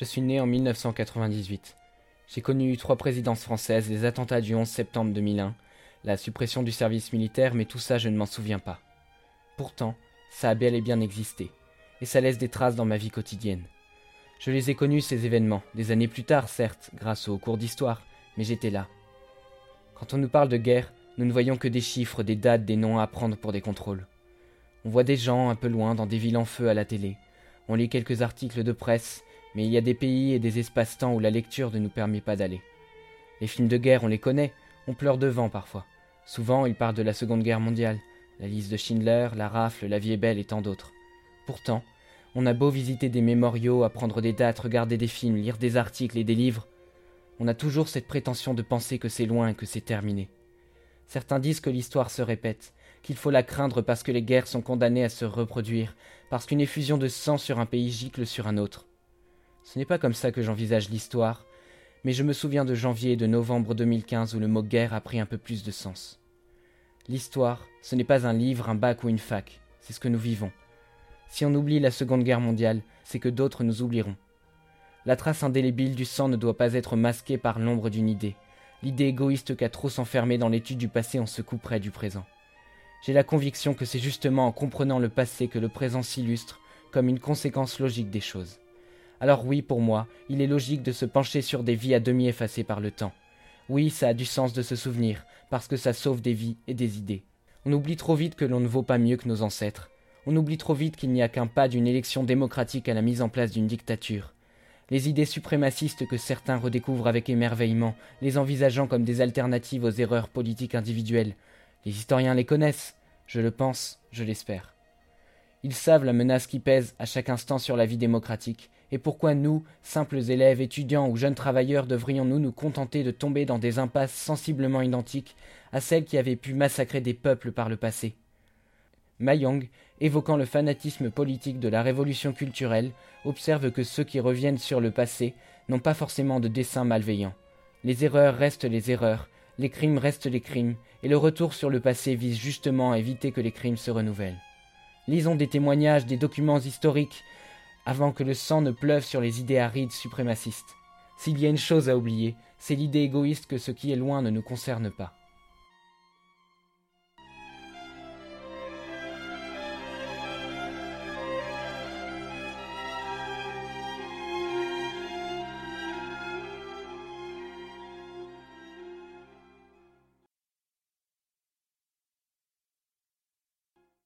Je suis né en 1998. J'ai connu trois présidences françaises, les attentats du 11 septembre 2001, la suppression du service militaire, mais tout ça je ne m'en souviens pas. Pourtant, ça a bel et bien existé, et ça laisse des traces dans ma vie quotidienne. Je les ai connus, ces événements, des années plus tard, certes, grâce aux cours d'histoire, mais j'étais là. Quand on nous parle de guerre, nous ne voyons que des chiffres, des dates, des noms à prendre pour des contrôles. On voit des gens un peu loin dans des villes en feu à la télé. On lit quelques articles de presse, mais il y a des pays et des espaces-temps où la lecture ne nous permet pas d'aller. Les films de guerre, on les connaît, on pleure devant parfois. Souvent, ils parlent de la Seconde Guerre mondiale, la liste de Schindler, la rafle, la vie est belle et tant d'autres. Pourtant, on a beau visiter des mémoriaux, apprendre des dates, regarder des films, lire des articles et des livres, on a toujours cette prétention de penser que c'est loin que c'est terminé. Certains disent que l'histoire se répète, qu'il faut la craindre parce que les guerres sont condamnées à se reproduire, parce qu'une effusion de sang sur un pays gicle sur un autre. Ce n'est pas comme ça que j'envisage l'histoire, mais je me souviens de janvier et de novembre 2015 où le mot guerre a pris un peu plus de sens. L'histoire, ce n'est pas un livre, un bac ou une fac, c'est ce que nous vivons. Si on oublie la Seconde Guerre mondiale, c'est que d'autres nous oublieront. La trace indélébile du sang ne doit pas être masquée par l'ombre d'une idée, l'idée égoïste qu'à trop s'enfermer dans l'étude du passé on se couperait du présent. J'ai la conviction que c'est justement en comprenant le passé que le présent s'illustre comme une conséquence logique des choses. Alors oui, pour moi, il est logique de se pencher sur des vies à demi effacées par le temps. Oui, ça a du sens de se souvenir, parce que ça sauve des vies et des idées. On oublie trop vite que l'on ne vaut pas mieux que nos ancêtres. On oublie trop vite qu'il n'y a qu'un pas d'une élection démocratique à la mise en place d'une dictature. Les idées suprémacistes que certains redécouvrent avec émerveillement, les envisageant comme des alternatives aux erreurs politiques individuelles. Les historiens les connaissent, je le pense, je l'espère. Ils savent la menace qui pèse à chaque instant sur la vie démocratique, et pourquoi nous, simples élèves, étudiants ou jeunes travailleurs, devrions-nous nous contenter de tomber dans des impasses sensiblement identiques à celles qui avaient pu massacrer des peuples par le passé? Mayong, évoquant le fanatisme politique de la révolution culturelle, observe que ceux qui reviennent sur le passé n'ont pas forcément de dessein malveillant. Les erreurs restent les erreurs, les crimes restent les crimes, et le retour sur le passé vise justement à éviter que les crimes se renouvellent. Lisons des témoignages, des documents historiques, avant que le sang ne pleuve sur les idées arides suprémacistes. S'il y a une chose à oublier, c'est l'idée égoïste que ce qui est loin ne nous concerne pas.